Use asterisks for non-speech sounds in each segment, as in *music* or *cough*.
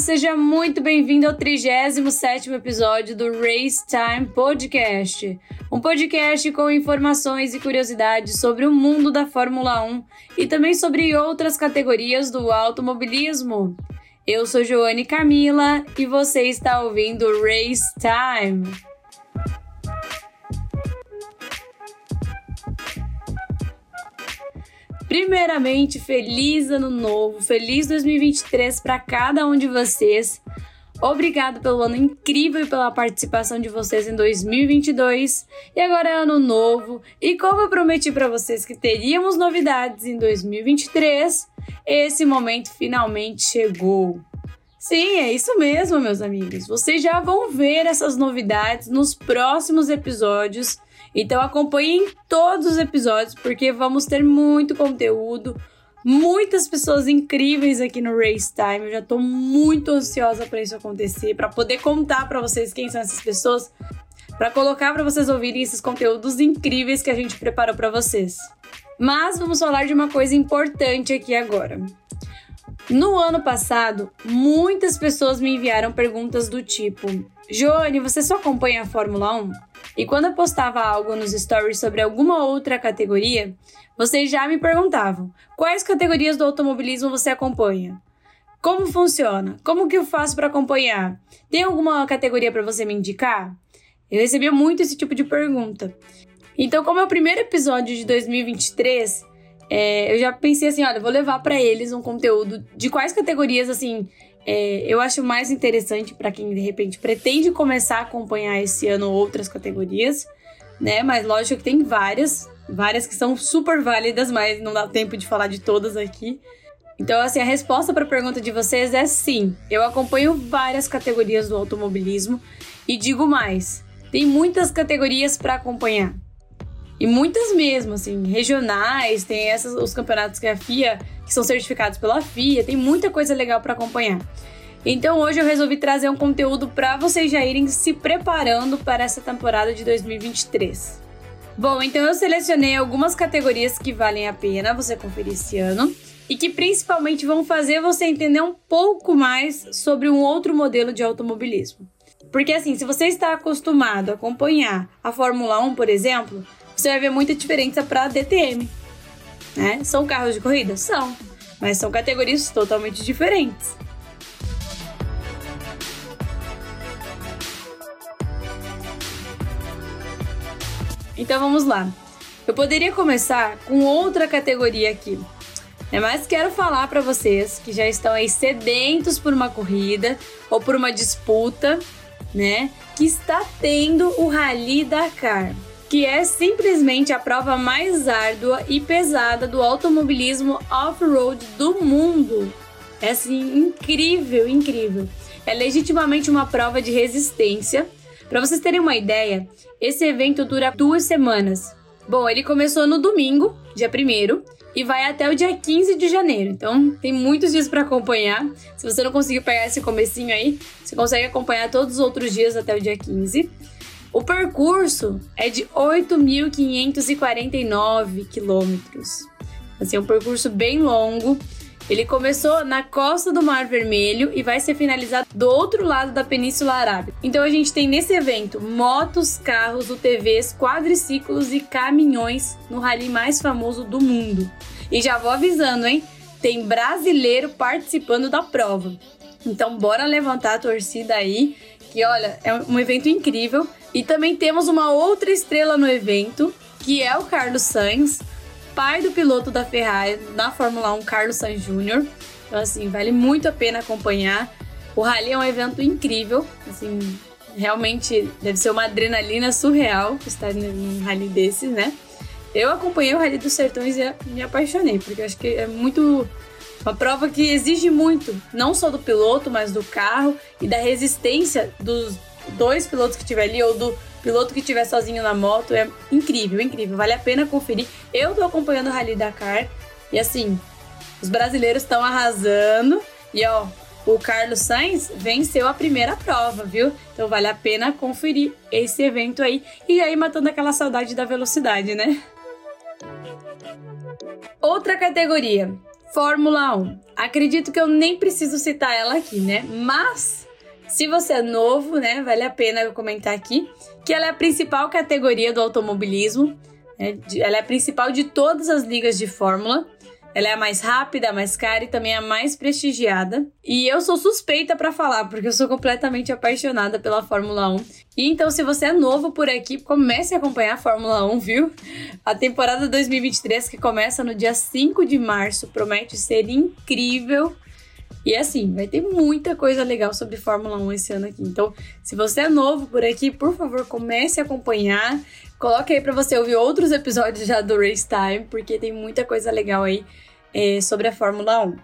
Seja muito bem-vindo ao 37º episódio do Race Time Podcast. Um podcast com informações e curiosidades sobre o mundo da Fórmula 1 e também sobre outras categorias do automobilismo. Eu sou Joane Camila e você está ouvindo Race Time. Primeiramente, feliz ano novo, feliz 2023 para cada um de vocês. Obrigado pelo ano incrível e pela participação de vocês em 2022. E agora é ano novo, e como eu prometi para vocês que teríamos novidades em 2023, esse momento finalmente chegou. Sim, é isso mesmo, meus amigos. Vocês já vão ver essas novidades nos próximos episódios então acompanhem todos os episódios porque vamos ter muito conteúdo, muitas pessoas incríveis aqui no Race Time. Eu já tô muito ansiosa para isso acontecer, para poder contar para vocês quem são essas pessoas, para colocar para vocês ouvirem esses conteúdos incríveis que a gente preparou para vocês. Mas vamos falar de uma coisa importante aqui agora. No ano passado, muitas pessoas me enviaram perguntas do tipo: Joane, você só acompanha a Fórmula 1? E quando eu postava algo nos stories sobre alguma outra categoria, vocês já me perguntavam: quais categorias do automobilismo você acompanha? Como funciona? Como que eu faço para acompanhar? Tem alguma categoria para você me indicar? Eu recebia muito esse tipo de pergunta. Então, como é o primeiro episódio de 2023, é, eu já pensei assim, olha, vou levar para eles um conteúdo de quais categorias assim é, eu acho mais interessante para quem de repente pretende começar a acompanhar esse ano outras categorias, né? Mas lógico que tem várias, várias que são super válidas, mas não dá tempo de falar de todas aqui. Então, assim, a resposta para a pergunta de vocês é sim. Eu acompanho várias categorias do automobilismo e digo mais, tem muitas categorias para acompanhar. E muitas mesmo, assim, regionais, tem essas, os campeonatos que a FIA, que são certificados pela FIA, tem muita coisa legal para acompanhar. Então hoje eu resolvi trazer um conteúdo para vocês já irem se preparando para essa temporada de 2023. Bom, então eu selecionei algumas categorias que valem a pena você conferir esse ano e que principalmente vão fazer você entender um pouco mais sobre um outro modelo de automobilismo. Porque assim, se você está acostumado a acompanhar a Fórmula 1, por exemplo, você vai ver muita diferença para DTM. Né? São carros de corrida? São, mas são categorias totalmente diferentes. Então vamos lá. Eu poderia começar com outra categoria aqui, né? mas quero falar para vocês que já estão aí sedentos por uma corrida ou por uma disputa, né? Que está tendo o Rally Dakar que é simplesmente a prova mais árdua e pesada do automobilismo off-road do mundo. É assim, incrível, incrível. É legitimamente uma prova de resistência. Para vocês terem uma ideia, esse evento dura duas semanas. Bom, ele começou no domingo, dia 1 e vai até o dia 15 de janeiro. Então, tem muitos dias para acompanhar. Se você não conseguir pegar esse comecinho aí, você consegue acompanhar todos os outros dias até o dia 15. O percurso é de 8.549 quilômetros. Assim, é um percurso bem longo. Ele começou na costa do Mar Vermelho e vai ser finalizado do outro lado da Península Arábica. Então a gente tem nesse evento motos, carros, UTVs, quadriciclos e caminhões no rally mais famoso do mundo. E já vou avisando, hein? Tem brasileiro participando da prova. Então bora levantar a torcida aí, que olha, é um evento incrível. E também temos uma outra estrela no evento, que é o Carlos Sainz, pai do piloto da Ferrari na Fórmula 1, Carlos Sainz Jr. Então, assim, vale muito a pena acompanhar. O Rally é um evento incrível, assim, realmente deve ser uma adrenalina surreal estar num rally desses, né? Eu acompanhei o Rally dos Sertões e me apaixonei, porque acho que é muito. Uma prova que exige muito, não só do piloto, mas do carro e da resistência dos, dois pilotos que tiver ali ou do piloto que tiver sozinho na moto é incrível, incrível. Vale a pena conferir. Eu tô acompanhando o Rally Dakar e assim, os brasileiros estão arrasando e ó, o Carlos Sainz venceu a primeira prova, viu? Então vale a pena conferir esse evento aí e aí matando aquela saudade da velocidade, né? Outra categoria, Fórmula 1. Acredito que eu nem preciso citar ela aqui, né? Mas se você é novo, né, vale a pena eu comentar aqui que ela é a principal categoria do automobilismo. Né? Ela é a principal de todas as ligas de Fórmula. Ela é a mais rápida, a mais cara e também a mais prestigiada. E eu sou suspeita para falar, porque eu sou completamente apaixonada pela Fórmula 1. E então, se você é novo por aqui, comece a acompanhar a Fórmula 1, viu? A temporada 2023, que começa no dia 5 de março, promete ser incrível. E assim, vai ter muita coisa legal sobre Fórmula 1 esse ano aqui. Então, se você é novo por aqui, por favor, comece a acompanhar. Coloque aí para você ouvir outros episódios já do Race Time, porque tem muita coisa legal aí é, sobre a Fórmula 1.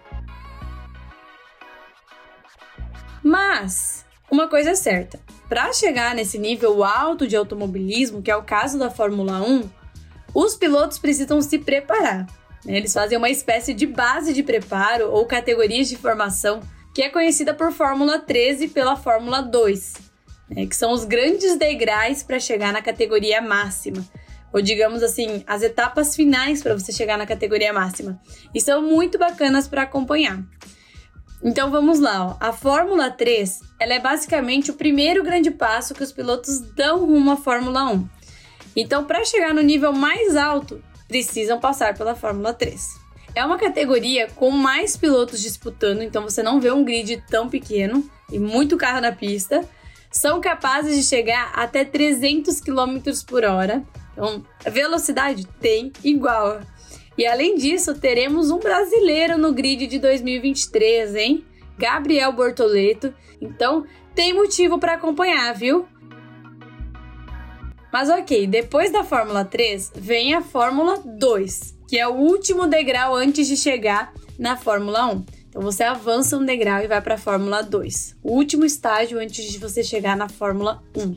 Mas, uma coisa é certa: para chegar nesse nível alto de automobilismo, que é o caso da Fórmula 1, os pilotos precisam se preparar. Eles fazem uma espécie de base de preparo ou categorias de formação que é conhecida por Fórmula 13 e pela Fórmula 2, né? que são os grandes degraus para chegar na categoria máxima, ou digamos assim, as etapas finais para você chegar na categoria máxima. E são muito bacanas para acompanhar. Então vamos lá, ó. a Fórmula 3 ela é basicamente o primeiro grande passo que os pilotos dão rumo à Fórmula 1. Então, para chegar no nível mais alto, precisam passar pela Fórmula 3. É uma categoria com mais pilotos disputando, então você não vê um grid tão pequeno e muito carro na pista. São capazes de chegar até 300 km por hora. Então, velocidade tem igual. E além disso, teremos um brasileiro no grid de 2023, hein? Gabriel Bortoleto. Então, tem motivo para acompanhar, viu? Mas ok, depois da Fórmula 3 vem a Fórmula 2, que é o último degrau antes de chegar na Fórmula 1. Então você avança um degrau e vai para a Fórmula 2, o último estágio antes de você chegar na Fórmula 1.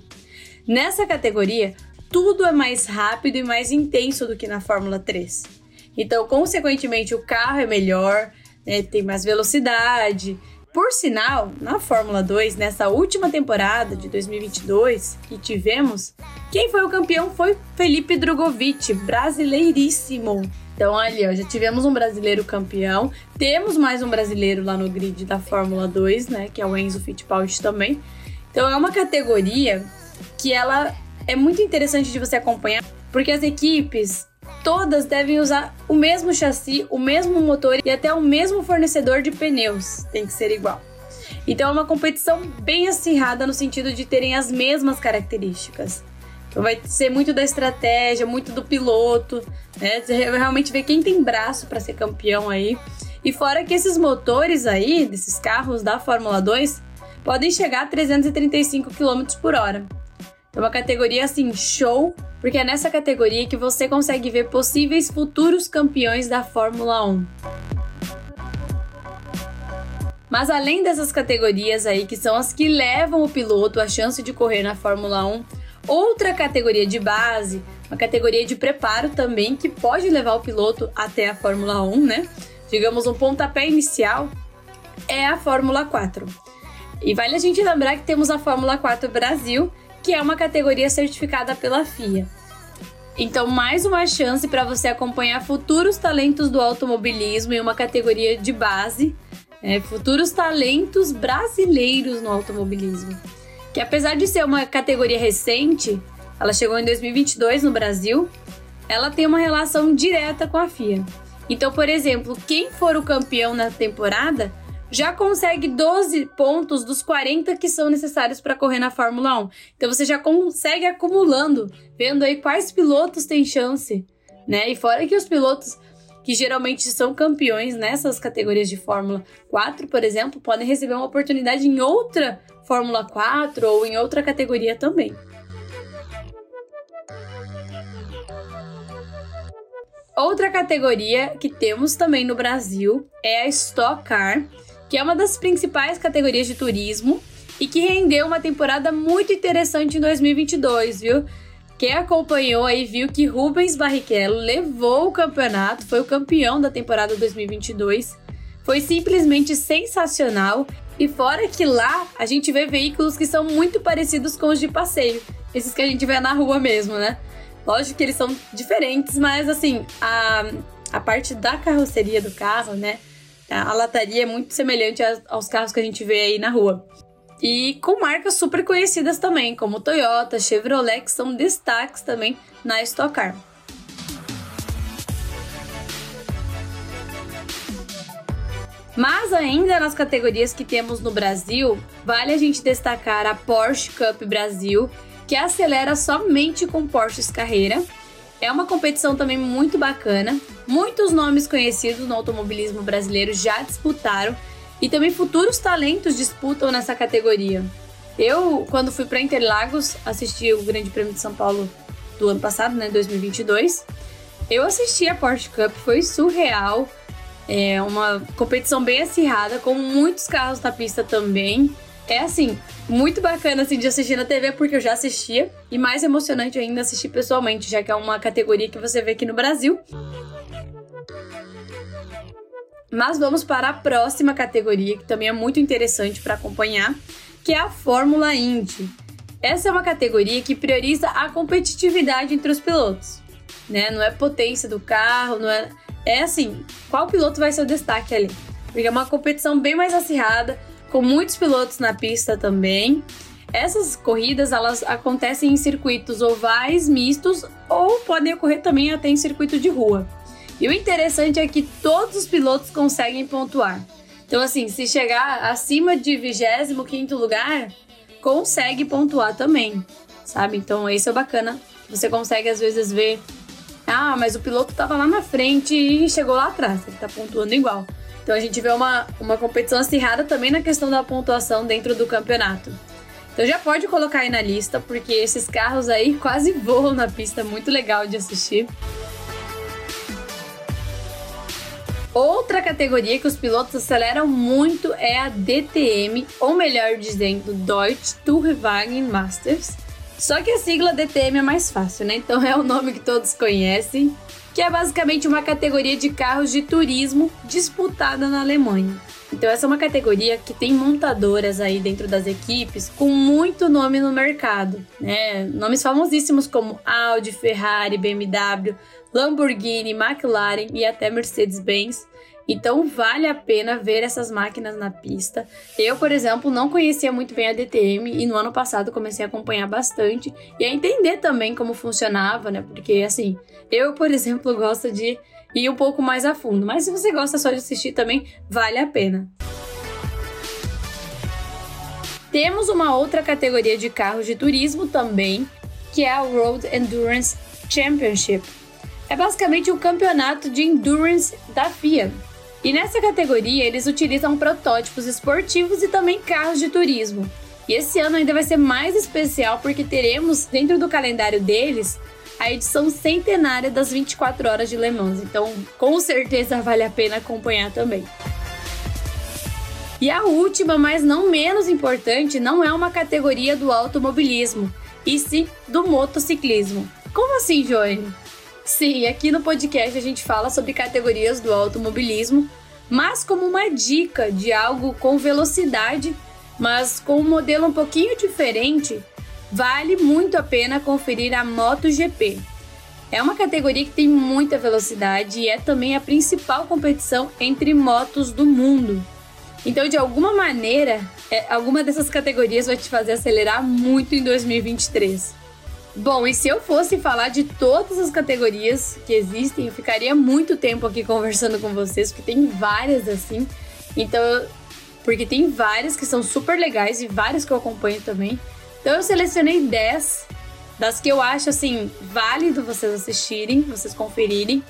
Nessa categoria, tudo é mais rápido e mais intenso do que na Fórmula 3. Então, consequentemente, o carro é melhor, né, tem mais velocidade, por sinal, na Fórmula 2, nessa última temporada de 2022 que tivemos, quem foi o campeão foi Felipe Drogovic, brasileiríssimo. Então, ó, já tivemos um brasileiro campeão. Temos mais um brasileiro lá no grid da Fórmula 2, né? Que é o Enzo Fittipaldi também. Então, é uma categoria que ela é muito interessante de você acompanhar, porque as equipes todas devem usar o mesmo chassi, o mesmo motor e até o mesmo fornecedor de pneus. Tem que ser igual. Então é uma competição bem acirrada no sentido de terem as mesmas características. Então vai ser muito da estratégia, muito do piloto, né? Você realmente ver quem tem braço para ser campeão aí. E fora que esses motores aí, desses carros da Fórmula 2, podem chegar a 335 km por hora. É uma categoria assim, show porque é nessa categoria que você consegue ver possíveis futuros campeões da Fórmula 1. Mas além dessas categorias aí, que são as que levam o piloto à chance de correr na Fórmula 1, outra categoria de base, uma categoria de preparo também, que pode levar o piloto até a Fórmula 1, né? Digamos um pontapé inicial, é a Fórmula 4. E vale a gente lembrar que temos a Fórmula 4 Brasil, que é uma categoria certificada pela FIA. Então, mais uma chance para você acompanhar futuros talentos do automobilismo em uma categoria de base, né? futuros talentos brasileiros no automobilismo. Que apesar de ser uma categoria recente, ela chegou em 2022 no Brasil, ela tem uma relação direta com a FIA. Então, por exemplo, quem for o campeão na temporada já consegue 12 pontos dos 40 que são necessários para correr na Fórmula 1. Então você já consegue acumulando, vendo aí quais pilotos têm chance, né? E fora que os pilotos que geralmente são campeões nessas categorias de Fórmula 4, por exemplo, podem receber uma oportunidade em outra Fórmula 4 ou em outra categoria também. Outra categoria que temos também no Brasil é a Stock Car, que é uma das principais categorias de turismo e que rendeu uma temporada muito interessante em 2022, viu? Quem acompanhou aí viu que Rubens Barrichello levou o campeonato, foi o campeão da temporada 2022. Foi simplesmente sensacional. E fora que lá a gente vê veículos que são muito parecidos com os de passeio, esses que a gente vê na rua mesmo, né? Lógico que eles são diferentes, mas assim, a a parte da carroceria do carro, né? A lataria é muito semelhante aos carros que a gente vê aí na rua. E com marcas super conhecidas também, como Toyota, Chevrolet, que são destaques também na Stock Car. Mas ainda nas categorias que temos no Brasil, vale a gente destacar a Porsche Cup Brasil, que acelera somente com Porsches Carreira. É uma competição também muito bacana. Muitos nomes conhecidos no automobilismo brasileiro já disputaram e também futuros talentos disputam nessa categoria. Eu, quando fui para Interlagos, assisti o Grande Prêmio de São Paulo do ano passado, né, 2022. Eu assisti a Porsche Cup, foi surreal. É uma competição bem acirrada, com muitos carros na pista também. É assim, muito bacana assim, de assistir na TV, porque eu já assistia. E mais emocionante ainda assistir pessoalmente, já que é uma categoria que você vê aqui no Brasil. Mas vamos para a próxima categoria, que também é muito interessante para acompanhar, que é a Fórmula Indy. Essa é uma categoria que prioriza a competitividade entre os pilotos. Né? Não é potência do carro, não é. É assim, qual piloto vai ser o destaque ali? Porque é uma competição bem mais acirrada, com muitos pilotos na pista também. Essas corridas elas acontecem em circuitos ovais mistos ou podem ocorrer também até em circuito de rua. E o interessante é que todos os pilotos conseguem pontuar. Então, assim, se chegar acima de 25 lugar, consegue pontuar também, sabe? Então, esse é bacana. Você consegue, às vezes, ver. Ah, mas o piloto estava lá na frente e chegou lá atrás. Ele está pontuando igual. Então, a gente vê uma, uma competição acirrada também na questão da pontuação dentro do campeonato. Então, já pode colocar aí na lista, porque esses carros aí quase voam na pista. Muito legal de assistir. Outra categoria que os pilotos aceleram muito é a DTM, ou melhor dizendo, Deutsche Tourenwagen Masters. Só que a sigla DTM é mais fácil, né? Então é o nome que todos conhecem, que é basicamente uma categoria de carros de turismo disputada na Alemanha. Então essa é uma categoria que tem montadoras aí dentro das equipes com muito nome no mercado, né? Nomes famosíssimos como Audi, Ferrari, BMW, Lamborghini, McLaren e até Mercedes-Benz. Então vale a pena ver essas máquinas na pista. Eu, por exemplo, não conhecia muito bem a DTM e no ano passado comecei a acompanhar bastante e a entender também como funcionava, né? Porque assim, eu, por *laughs* exemplo, gosto de ir um pouco mais a fundo, mas se você gosta só de assistir também, vale a pena. Temos uma outra categoria de carros de turismo também, que é a Road Endurance Championship é basicamente um campeonato de endurance da FIA. E nessa categoria eles utilizam protótipos esportivos e também carros de turismo. E esse ano ainda vai ser mais especial porque teremos dentro do calendário deles a edição centenária das 24 horas de Le Mans. Então, com certeza *laughs* vale a pena acompanhar também. E a última, mas não menos importante, não é uma categoria do automobilismo, e sim do motociclismo. Como assim, Joane? Sim, aqui no podcast a gente fala sobre categorias do automobilismo, mas como uma dica de algo com velocidade, mas com um modelo um pouquinho diferente, vale muito a pena conferir a MotoGP. É uma categoria que tem muita velocidade e é também a principal competição entre motos do mundo. Então, de alguma maneira, é, alguma dessas categorias vai te fazer acelerar muito em 2023. Bom, e se eu fosse falar de todas as categorias que existem, eu ficaria muito tempo aqui conversando com vocês, porque tem várias assim. Então, porque tem várias que são super legais e várias que eu acompanho também. Então eu selecionei 10 das que eu acho assim válido vocês assistirem, vocês conferirem.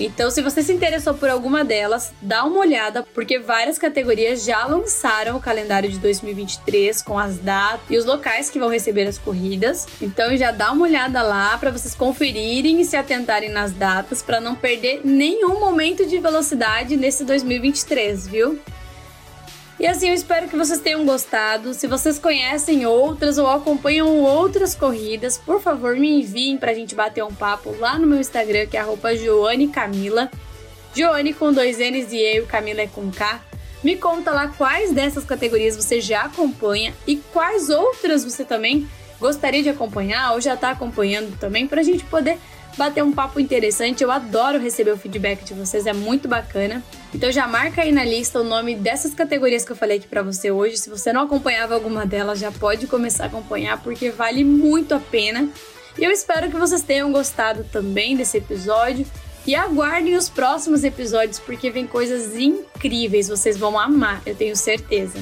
Então, se você se interessou por alguma delas, dá uma olhada, porque várias categorias já lançaram o calendário de 2023 com as datas e os locais que vão receber as corridas. Então, já dá uma olhada lá para vocês conferirem e se atentarem nas datas para não perder nenhum momento de velocidade nesse 2023, viu? E assim, eu espero que vocês tenham gostado. Se vocês conhecem outras ou acompanham outras corridas, por favor, me enviem pra gente bater um papo lá no meu Instagram, que é arroba Joane Camila. Joane com dois N's e eu, Camila é com K. Me conta lá quais dessas categorias você já acompanha e quais outras você também gostaria de acompanhar ou já está acompanhando também, para a gente poder bater um papo interessante. Eu adoro receber o feedback de vocês, é muito bacana. Então já marca aí na lista o nome dessas categorias que eu falei aqui para você hoje. Se você não acompanhava alguma delas, já pode começar a acompanhar porque vale muito a pena. E eu espero que vocês tenham gostado também desse episódio. E aguardem os próximos episódios porque vem coisas incríveis, vocês vão amar, eu tenho certeza.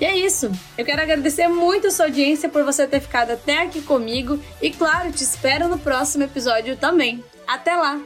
E é isso. Eu quero agradecer muito a sua audiência por você ter ficado até aqui comigo e claro, te espero no próximo episódio também. Até lá.